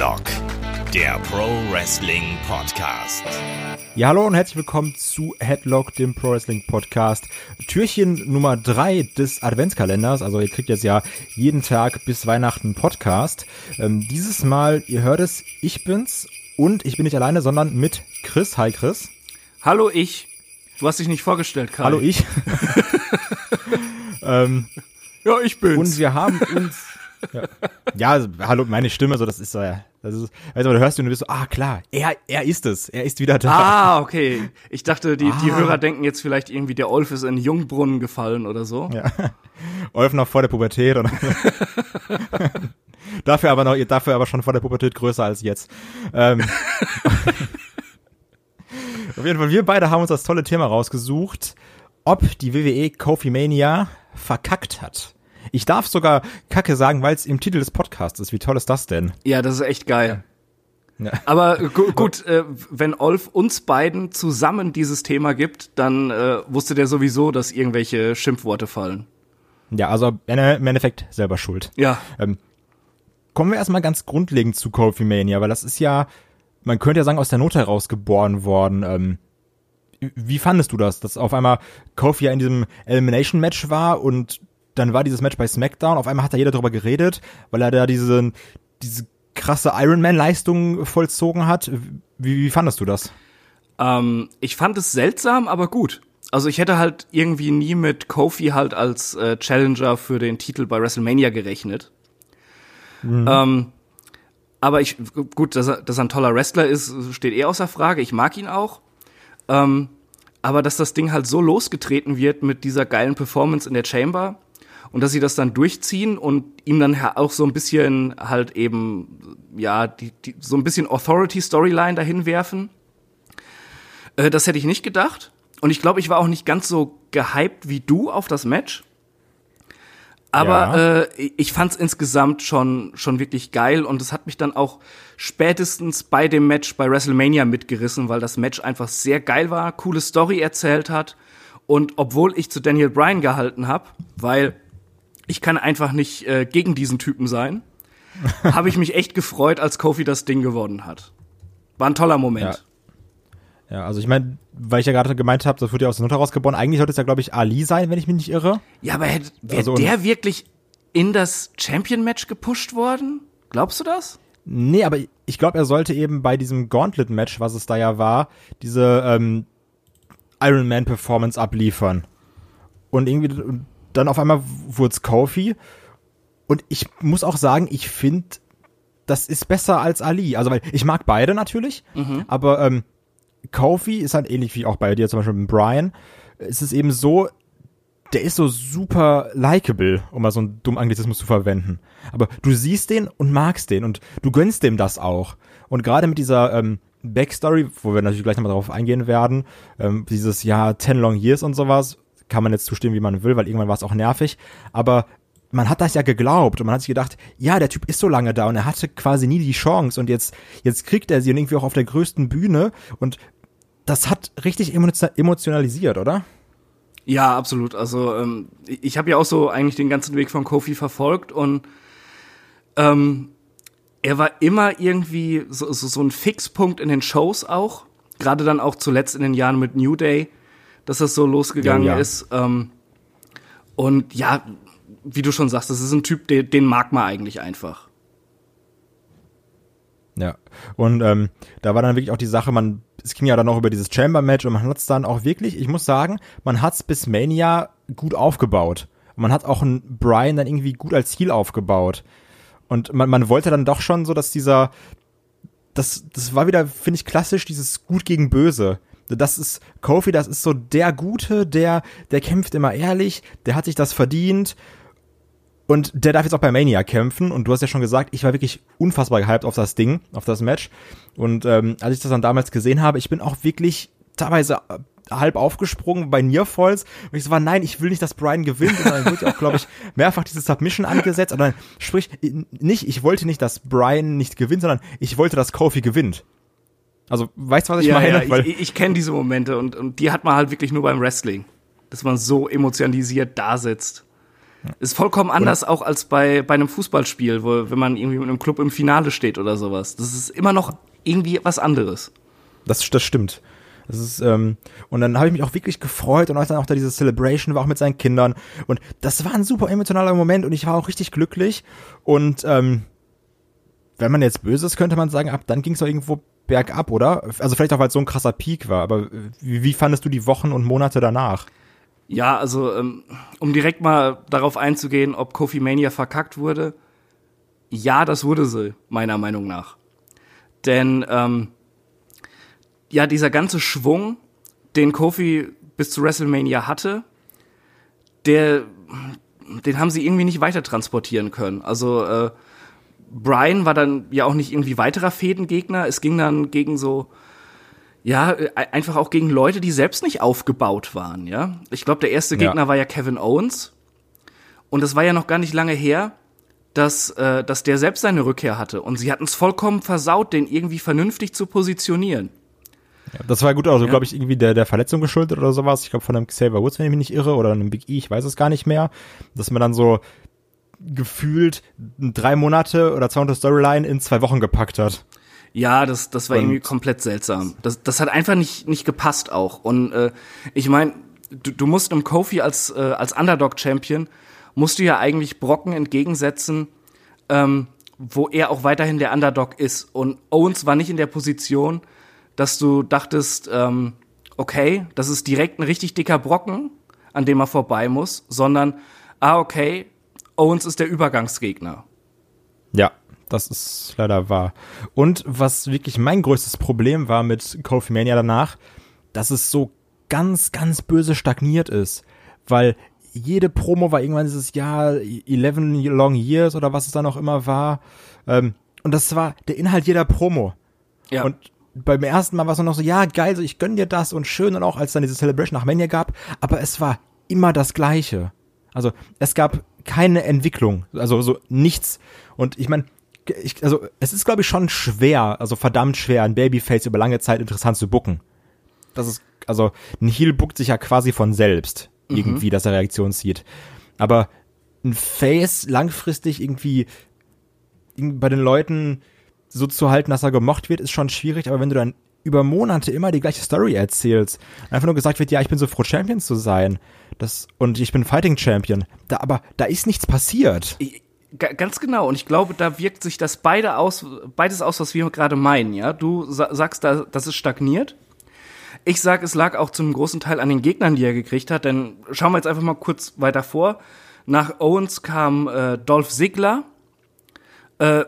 Headlock, der Pro Wrestling Podcast. Ja, hallo und herzlich willkommen zu Headlock, dem Pro Wrestling Podcast. Türchen Nummer drei des Adventskalenders. Also ihr kriegt jetzt ja jeden Tag bis Weihnachten Podcast. Ähm, dieses Mal, ihr hört es, ich bin's und ich bin nicht alleine, sondern mit Chris. Hi Chris. Hallo ich. Du hast dich nicht vorgestellt, Kai. Hallo ich. ähm, ja, ich bin's. Und wir haben uns ja. ja, also, hallo, meine Stimme, so das ist ja, das ist, also, du hörst du und du bist so, ah klar, er, er ist es, er ist wieder da. Ah, okay. Ich dachte, die, ah. die Hörer denken jetzt vielleicht irgendwie, der Olf ist in Jungbrunnen gefallen oder so. Ja. Olf noch vor der Pubertät oder. dafür aber noch, dafür aber schon vor der Pubertät größer als jetzt. Ähm. Auf jeden Fall, wir beide haben uns das tolle Thema rausgesucht, ob die WWE Kofi Mania verkackt hat. Ich darf sogar Kacke sagen, weil es im Titel des Podcasts ist. Wie toll ist das denn? Ja, das ist echt geil. Ja. Aber gu gut, äh, wenn Olf uns beiden zusammen dieses Thema gibt, dann äh, wusste der sowieso, dass irgendwelche Schimpfworte fallen. Ja, also im Endeffekt selber schuld. Ja. Ähm, kommen wir erstmal ganz grundlegend zu Kofi Mania, weil das ist ja, man könnte ja sagen, aus der Not heraus geboren worden. Ähm, wie fandest du das, dass auf einmal Kofi ja in diesem Elimination Match war und dann war dieses Match bei SmackDown, auf einmal hat da jeder darüber geredet, weil er da diese, diese krasse Ironman-Leistung vollzogen hat. Wie, wie fandest du das? Ähm, ich fand es seltsam, aber gut. Also ich hätte halt irgendwie nie mit Kofi halt als äh, Challenger für den Titel bei WrestleMania gerechnet. Mhm. Ähm, aber ich, gut, dass er, dass er ein toller Wrestler ist, steht eh außer Frage. Ich mag ihn auch. Ähm, aber dass das Ding halt so losgetreten wird mit dieser geilen Performance in der Chamber, und dass sie das dann durchziehen und ihm dann auch so ein bisschen halt eben, ja, die, die, so ein bisschen Authority-Storyline dahin werfen. Äh, das hätte ich nicht gedacht. Und ich glaube, ich war auch nicht ganz so gehypt wie du auf das Match. Aber ja. äh, ich fand es insgesamt schon, schon wirklich geil und es hat mich dann auch spätestens bei dem Match bei WrestleMania mitgerissen, weil das Match einfach sehr geil war, coole Story erzählt hat. Und obwohl ich zu Daniel Bryan gehalten habe, weil ich kann einfach nicht äh, gegen diesen Typen sein. Habe ich mich echt gefreut, als Kofi das Ding gewonnen hat. War ein toller Moment. Ja, ja also ich meine, weil ich ja gerade gemeint habe, das wurde ja aus der Not herausgeboren. Eigentlich sollte es ja, glaube ich, Ali sein, wenn ich mich nicht irre. Ja, aber wäre also, der wirklich in das Champion-Match gepusht worden? Glaubst du das? Nee, aber ich glaube, er sollte eben bei diesem Gauntlet-Match, was es da ja war, diese ähm, Iron Man-Performance abliefern. Und irgendwie, dann auf einmal wurde es Kofi. Und ich muss auch sagen, ich finde, das ist besser als Ali. Also, weil ich mag beide natürlich, mhm. aber ähm, Kofi ist halt ähnlich wie auch bei dir, zum Beispiel mit Brian. Es ist eben so, der ist so super likable, um mal so einen dummen Anglizismus zu verwenden. Aber du siehst den und magst den und du gönnst dem das auch. Und gerade mit dieser ähm, Backstory, wo wir natürlich gleich nochmal drauf eingehen werden, ähm, dieses Jahr 10 Long Years und sowas, kann man jetzt zustimmen, wie man will, weil irgendwann war es auch nervig. Aber man hat das ja geglaubt und man hat sich gedacht, ja, der Typ ist so lange da und er hatte quasi nie die Chance und jetzt, jetzt kriegt er sie und irgendwie auch auf der größten Bühne und das hat richtig emotionalisiert, oder? Ja, absolut. Also ähm, ich habe ja auch so eigentlich den ganzen Weg von Kofi verfolgt und ähm, er war immer irgendwie so, so, so ein Fixpunkt in den Shows auch. Gerade dann auch zuletzt in den Jahren mit New Day dass das so losgegangen ja, ja. ist. Ähm, und ja, wie du schon sagst, das ist ein Typ, den, den mag man eigentlich einfach. Ja, und ähm, da war dann wirklich auch die Sache, man, es ging ja dann auch über dieses Chamber-Match und man hat es dann auch wirklich, ich muss sagen, man hat es bis Mania gut aufgebaut. Und man hat auch einen Brian dann irgendwie gut als Heal aufgebaut. Und man, man wollte dann doch schon so, dass dieser, das, das war wieder, finde ich, klassisch, dieses Gut gegen Böse. Das ist Kofi, das ist so der Gute, der, der kämpft immer ehrlich, der hat sich das verdient. Und der darf jetzt auch bei Mania kämpfen. Und du hast ja schon gesagt, ich war wirklich unfassbar gehypt auf das Ding, auf das Match. Und ähm, als ich das dann damals gesehen habe, ich bin auch wirklich teilweise äh, halb aufgesprungen bei Nearfalls. Und ich so war, nein, ich will nicht, dass Brian gewinnt. Und dann wurde ja auch, glaube ich, mehrfach diese Submission angesetzt. Und dann sprich, nicht, ich wollte nicht, dass Brian nicht gewinnt, sondern ich wollte, dass Kofi gewinnt. Also, weißt du, was ich ja, meine? Ja, ich, ich kenne diese Momente und, und die hat man halt wirklich nur beim Wrestling. Dass man so emotionalisiert da sitzt. Ist vollkommen anders auch als bei, bei einem Fußballspiel, wo, wenn man irgendwie mit einem Club im Finale steht oder sowas. Das ist immer noch irgendwie was anderes. Das, das stimmt. Das ist, ähm, und dann habe ich mich auch wirklich gefreut und als dann auch da diese Celebration war auch mit seinen Kindern. Und das war ein super emotionaler Moment und ich war auch richtig glücklich. Und ähm, wenn man jetzt böse ist, könnte man sagen, ab dann ging es doch irgendwo bergab, oder? Also vielleicht auch, weil es so ein krasser Peak war, aber wie, wie fandest du die Wochen und Monate danach? Ja, also ähm, um direkt mal darauf einzugehen, ob Kofi Mania verkackt wurde. Ja, das wurde sie, meiner Meinung nach. Denn ähm, ja, dieser ganze Schwung, den Kofi bis zu WrestleMania hatte, der, den haben sie irgendwie nicht weiter transportieren können. Also äh, Brian war dann ja auch nicht irgendwie weiterer Fädengegner. Es ging dann gegen so, ja, äh, einfach auch gegen Leute, die selbst nicht aufgebaut waren, ja. Ich glaube, der erste Gegner ja. war ja Kevin Owens. Und es war ja noch gar nicht lange her, dass, äh, dass der selbst seine Rückkehr hatte. Und sie hatten es vollkommen versaut, den irgendwie vernünftig zu positionieren. Ja, das war gut, also ja. glaube ich, irgendwie der, der Verletzung geschuldet oder sowas. Ich glaube von einem Xavier Woods, wenn ich mich nicht irre, oder einem Big E, ich weiß es gar nicht mehr. Dass man dann so gefühlt drei Monate oder 200 Storyline in zwei Wochen gepackt hat. Ja, das, das war und irgendwie komplett seltsam. Das, das hat einfach nicht, nicht gepasst auch. Und äh, ich meine, du, du musst im Kofi als, äh, als Underdog-Champion, musst du ja eigentlich Brocken entgegensetzen, ähm, wo er auch weiterhin der Underdog ist. Und Owens war nicht in der Position, dass du dachtest, ähm, okay, das ist direkt ein richtig dicker Brocken, an dem er vorbei muss, sondern, ah, okay, Owens ist der Übergangsgegner. Ja, das ist leider wahr. Und was wirklich mein größtes Problem war mit Kofi Mania danach, dass es so ganz, ganz böse stagniert ist. Weil jede Promo war irgendwann dieses Jahr 11 Long Years oder was es da noch immer war. Ähm, und das war der Inhalt jeder Promo. Ja. Und beim ersten Mal war es noch so, ja, geil, so ich gönn dir das und schön und auch als dann diese Celebration nach Mania gab, aber es war immer das Gleiche. Also es gab keine Entwicklung, also so nichts. Und ich meine, ich, also es ist glaube ich schon schwer, also verdammt schwer, ein Babyface über lange Zeit interessant zu bucken. Das ist, also ein Heel buckt sich ja quasi von selbst mhm. irgendwie, dass er Reaktion zieht. Aber ein Face langfristig irgendwie bei den Leuten so zu halten, dass er gemocht wird, ist schon schwierig, aber wenn du dann über Monate immer die gleiche Story erzählst, einfach nur gesagt wird, ja, ich bin so froh, Champion zu sein, das, und ich bin Fighting Champion, da, aber da ist nichts passiert. Ganz genau. Und ich glaube, da wirkt sich das beide aus, beides aus, was wir gerade meinen, ja. Du sagst, da, das ist stagniert. Ich sag, es lag auch zum großen Teil an den Gegnern, die er gekriegt hat, denn schauen wir jetzt einfach mal kurz weiter vor. Nach Owens kam äh, Dolph Ziggler, äh,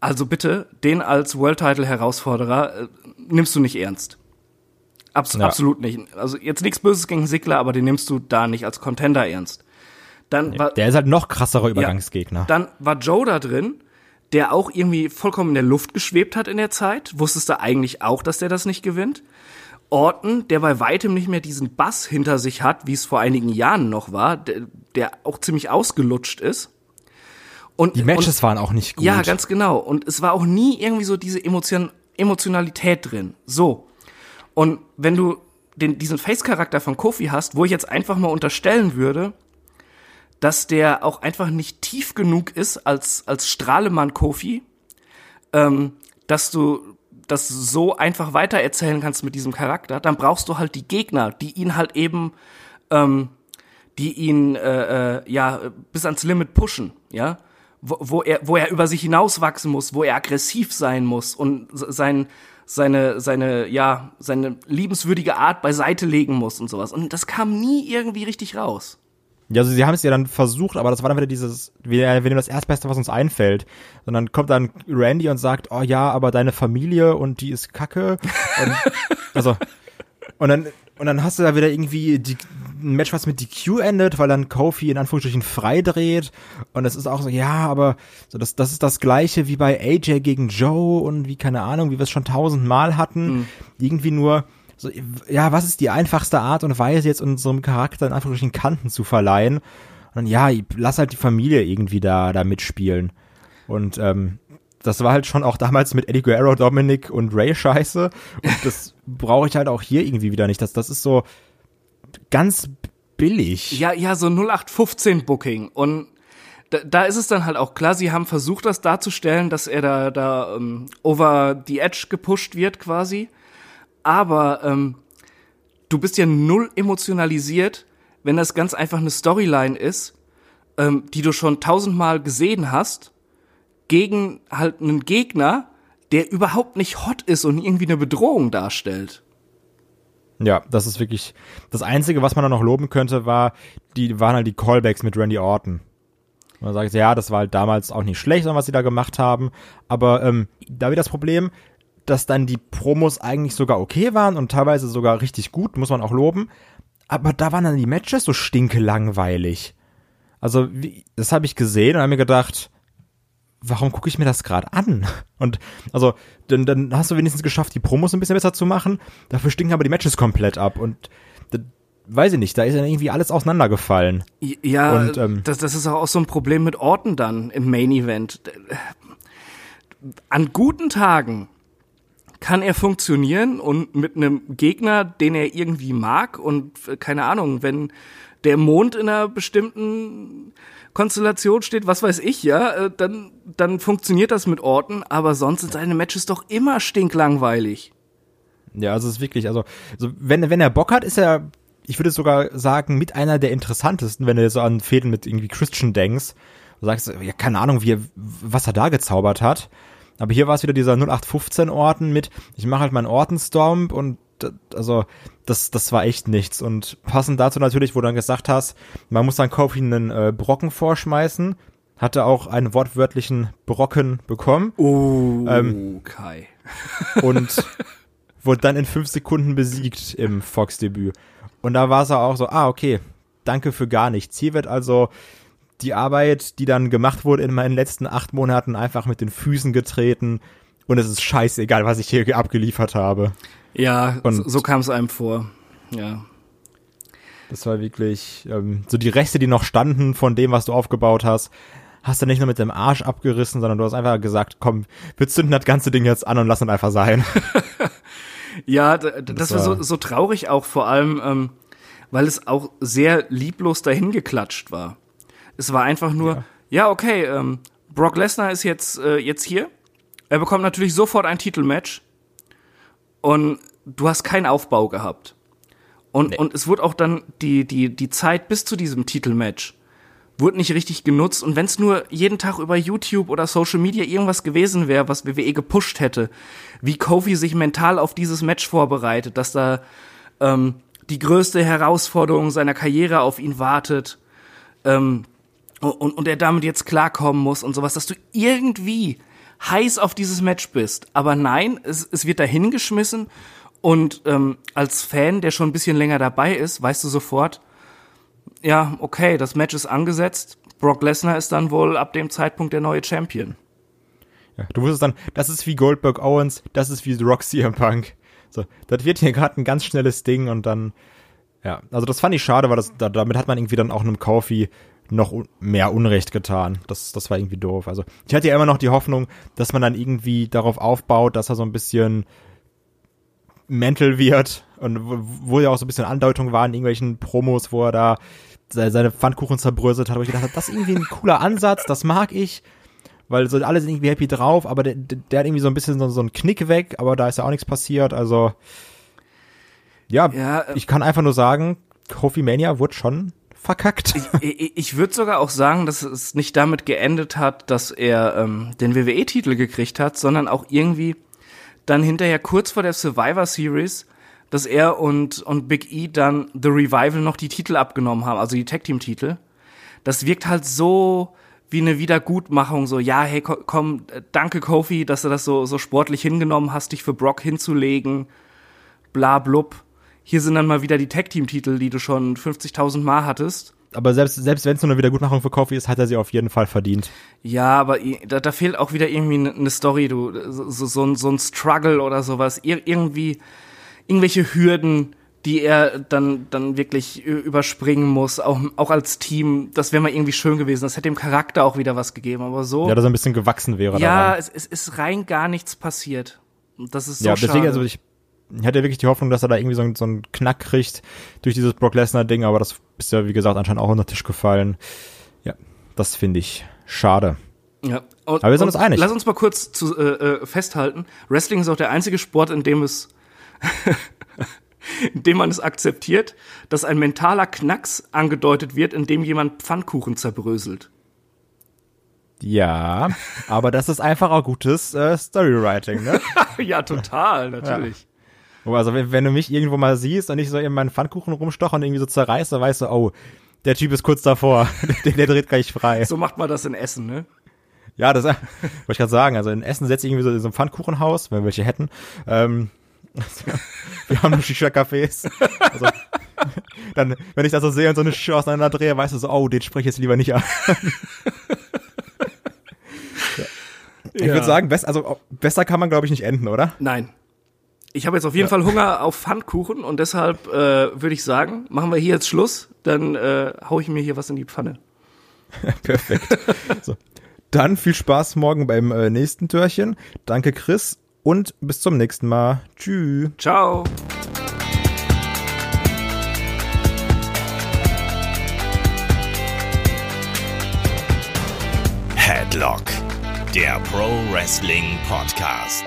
also bitte, den als World Title Herausforderer äh, nimmst du nicht ernst. Abs ja. Absolut nicht. Also jetzt nichts Böses gegen Sigler, aber den nimmst du da nicht als Contender ernst. Dann nee, war, der ist halt noch krasserer Übergangsgegner. Ja, dann war Joe da drin, der auch irgendwie vollkommen in der Luft geschwebt hat in der Zeit. Wusstest du eigentlich auch, dass der das nicht gewinnt? Orton, der bei weitem nicht mehr diesen Bass hinter sich hat, wie es vor einigen Jahren noch war, der, der auch ziemlich ausgelutscht ist. Und, die Matches und, waren auch nicht gut. Ja, ganz genau. Und es war auch nie irgendwie so diese Emotion, Emotionalität drin. So. Und wenn du den, diesen Face-Charakter von Kofi hast, wo ich jetzt einfach mal unterstellen würde, dass der auch einfach nicht tief genug ist als, als Strahlemann Kofi, ähm, dass du das so einfach weitererzählen kannst mit diesem Charakter, dann brauchst du halt die Gegner, die ihn halt eben, ähm, die ihn äh, äh, ja bis ans Limit pushen, ja wo, wo, er, wo er über sich hinauswachsen muss, wo er aggressiv sein muss und sein, seine, seine, ja, seine liebenswürdige Art beiseite legen muss und sowas. Und das kam nie irgendwie richtig raus. Ja, also sie haben es ja dann versucht, aber das war dann wieder dieses, wir, nehmen das Erstbeste, was uns einfällt. Und dann kommt dann Randy und sagt, oh ja, aber deine Familie und die ist kacke. Und, also, und dann, und dann hast du da wieder irgendwie die, ein Match, was mit DQ endet, weil dann Kofi in Anführungsstrichen freidreht. Und es ist auch so, ja, aber so das, das ist das gleiche wie bei AJ gegen Joe und wie, keine Ahnung, wie wir es schon tausendmal hatten. Mhm. Irgendwie nur, so, ja, was ist die einfachste Art und Weise, jetzt unserem Charakter in Anführungsstrichen Kanten zu verleihen? Und dann, ja, lass halt die Familie irgendwie da, da mitspielen. Und ähm, das war halt schon auch damals mit Eddie Guerrero, Dominic und Ray scheiße. Und das brauche ich halt auch hier irgendwie wieder nicht. Das, das ist so ganz billig. Ja, ja, so 0815 Booking. Und da, da ist es dann halt auch klar, sie haben versucht, das darzustellen, dass er da, da um, over the edge gepusht wird quasi. Aber ähm, du bist ja null emotionalisiert, wenn das ganz einfach eine Storyline ist, ähm, die du schon tausendmal gesehen hast, gegen halt einen Gegner, der überhaupt nicht hot ist und irgendwie eine Bedrohung darstellt. Ja, das ist wirklich das Einzige, was man da noch loben könnte, war, die waren halt die Callbacks mit Randy Orton. Man sagt, ja, das war halt damals auch nicht schlecht, was sie da gemacht haben. Aber ähm, da wird das Problem, dass dann die Promos eigentlich sogar okay waren und teilweise sogar richtig gut, muss man auch loben. Aber da waren dann die Matches so stinkelangweilig. Also, wie, das habe ich gesehen und habe mir gedacht, warum gucke ich mir das gerade an? Und also, dann, dann hast du wenigstens geschafft, die Promos ein bisschen besser zu machen. Dafür stinken aber die Matches komplett ab. Und weiß ich nicht, da ist ja irgendwie alles auseinandergefallen. Ja, und, ähm, das, das ist auch so ein Problem mit Orten dann im Main Event. An guten Tagen kann er funktionieren und mit einem Gegner, den er irgendwie mag und keine Ahnung, wenn der Mond in einer bestimmten Konstellation steht, was weiß ich, ja, äh, dann, dann funktioniert das mit Orten, aber sonst sind seine Matches doch immer stinklangweilig. Ja, also es ist wirklich, also, also wenn, wenn er Bock hat, ist er, ich würde sogar sagen, mit einer der interessantesten, wenn du so an Fäden mit irgendwie Christian denkst. Du sagst, ja, keine Ahnung, wie er, was er da gezaubert hat. Aber hier war es wieder dieser 0815 Orten mit, ich mache halt meinen Ortenstomp und also das, das war echt nichts. Und passend dazu natürlich, wo du dann gesagt hast, man muss dann Kofi einen äh, Brocken vorschmeißen, hatte auch einen wortwörtlichen Brocken bekommen. Oh, ähm, Kai. und wurde dann in fünf Sekunden besiegt im Fox-Debüt. Und da war es auch so, ah, okay, danke für gar nichts. Hier wird also die Arbeit, die dann gemacht wurde in meinen letzten acht Monaten, einfach mit den Füßen getreten. Und es ist scheißegal, was ich hier abgeliefert habe. Ja, und so, so kam es einem vor. Ja. Das war wirklich ähm, so die Reste, die noch standen von dem, was du aufgebaut hast, hast du nicht nur mit dem Arsch abgerissen, sondern du hast einfach gesagt, komm, wir zünden das ganze Ding jetzt an und lassen es einfach sein. ja, das, das war so, so traurig auch vor allem, ähm, weil es auch sehr lieblos dahin geklatscht war. Es war einfach nur, ja, ja okay, ähm, Brock Lesnar ist jetzt, äh, jetzt hier. Er bekommt natürlich sofort ein Titelmatch. Und du hast keinen Aufbau gehabt. Und, nee. und es wurde auch dann die, die, die Zeit bis zu diesem Titelmatch wurde nicht richtig genutzt. Und wenn es nur jeden Tag über YouTube oder Social Media irgendwas gewesen wäre, was WWE gepusht hätte, wie Kofi sich mental auf dieses Match vorbereitet, dass da ähm, die größte Herausforderung seiner Karriere auf ihn wartet ähm, und, und er damit jetzt klarkommen muss und sowas, dass du irgendwie heiß auf dieses Match bist. Aber nein, es, es wird dahingeschmissen und ähm, als Fan, der schon ein bisschen länger dabei ist, weißt du sofort, ja, okay, das Match ist angesetzt. Brock Lesnar ist dann wohl ab dem Zeitpunkt der neue Champion. Ja, du wusstest dann, das ist wie Goldberg Owens, das ist wie The Rock Punk. So, das wird hier gerade ein ganz schnelles Ding und dann, ja, also das fand ich schade, weil das, da, damit hat man irgendwie dann auch einem Kofi noch mehr Unrecht getan. Das, das war irgendwie doof. Also ich hatte ja immer noch die Hoffnung, dass man dann irgendwie darauf aufbaut, dass er so ein bisschen mental wird und wo ja auch so ein bisschen Andeutung war in irgendwelchen Promos, wo er da seine Pfannkuchen zerbröselt hat, wo ich gedacht habe, das ist irgendwie ein cooler Ansatz, das mag ich, weil so alle sind irgendwie happy drauf, aber der, der hat irgendwie so ein bisschen so, so einen Knick weg, aber da ist ja auch nichts passiert, also ja, ja äh, ich kann einfach nur sagen, Kofi Mania wurde schon verkackt. Ich, ich, würde sogar auch sagen, dass es nicht damit geendet hat, dass er ähm, den WWE-Titel gekriegt hat, sondern auch irgendwie dann hinterher kurz vor der Survivor Series, dass er und, und Big E dann The Revival noch die Titel abgenommen haben, also die Tag-Team-Titel. Das wirkt halt so wie eine Wiedergutmachung, so, ja, hey, komm, danke Kofi, dass du das so, so sportlich hingenommen hast, dich für Brock hinzulegen, bla blub hier sind dann mal wieder die Tag-Team-Titel, die du schon 50.000 Mal hattest. Aber selbst, selbst wenn es nur eine Wiedergutmachung für Kofi ist, hat er sie auf jeden Fall verdient. Ja, aber da, da fehlt auch wieder irgendwie eine Story, du, so, so, ein, so ein Struggle oder sowas. Ir irgendwie, irgendwelche Hürden, die er dann, dann wirklich überspringen muss, auch, auch als Team. Das wäre mal irgendwie schön gewesen. Das hätte dem Charakter auch wieder was gegeben, aber so. Ja, dass er ein bisschen gewachsen wäre. Ja, es, es ist rein gar nichts passiert. Das ist so Ja, deswegen, schade. also ich ich hatte wirklich die Hoffnung, dass er da irgendwie so, so einen Knack kriegt durch dieses Brock Lesnar-Ding, aber das ist ja, wie gesagt, anscheinend auch unter den Tisch gefallen. Ja, das finde ich schade. Ja. Und, aber wir sind uns einig. Lass uns mal kurz zu, äh, äh, festhalten. Wrestling ist auch der einzige Sport, in dem es in dem man es akzeptiert, dass ein mentaler Knacks angedeutet wird, indem jemand Pfannkuchen zerbröselt. Ja, aber das ist einfach auch gutes äh, Storywriting, ne? ja, total, natürlich. Also wenn, du mich irgendwo mal siehst und ich so in meinen Pfannkuchen rumstoche und irgendwie so zerreiße, weißt du, oh, der Typ ist kurz davor, der, der dreht gleich frei. So macht man das in Essen, ne? Ja, das wollte ich gerade sagen. Also in Essen setze ich irgendwie so in so ein Pfannkuchenhaus, wenn wir welche hätten. Ähm, also, wir haben Shisha-Cafés. Also, dann, wenn ich das so sehe und so eine Shisha auseinander drehe, weißt du so, oh, den spreche ich jetzt lieber nicht an. ja. Ich ja. würde sagen, best, also besser kann man, glaube ich, nicht enden, oder? Nein. Ich habe jetzt auf jeden ja. Fall Hunger auf Pfannkuchen und deshalb äh, würde ich sagen, machen wir hier jetzt Schluss, dann äh, hau ich mir hier was in die Pfanne. Perfekt. so. Dann viel Spaß morgen beim äh, nächsten Türchen. Danke, Chris. Und bis zum nächsten Mal. Tschüss. Ciao. Headlock, der Pro Wrestling Podcast.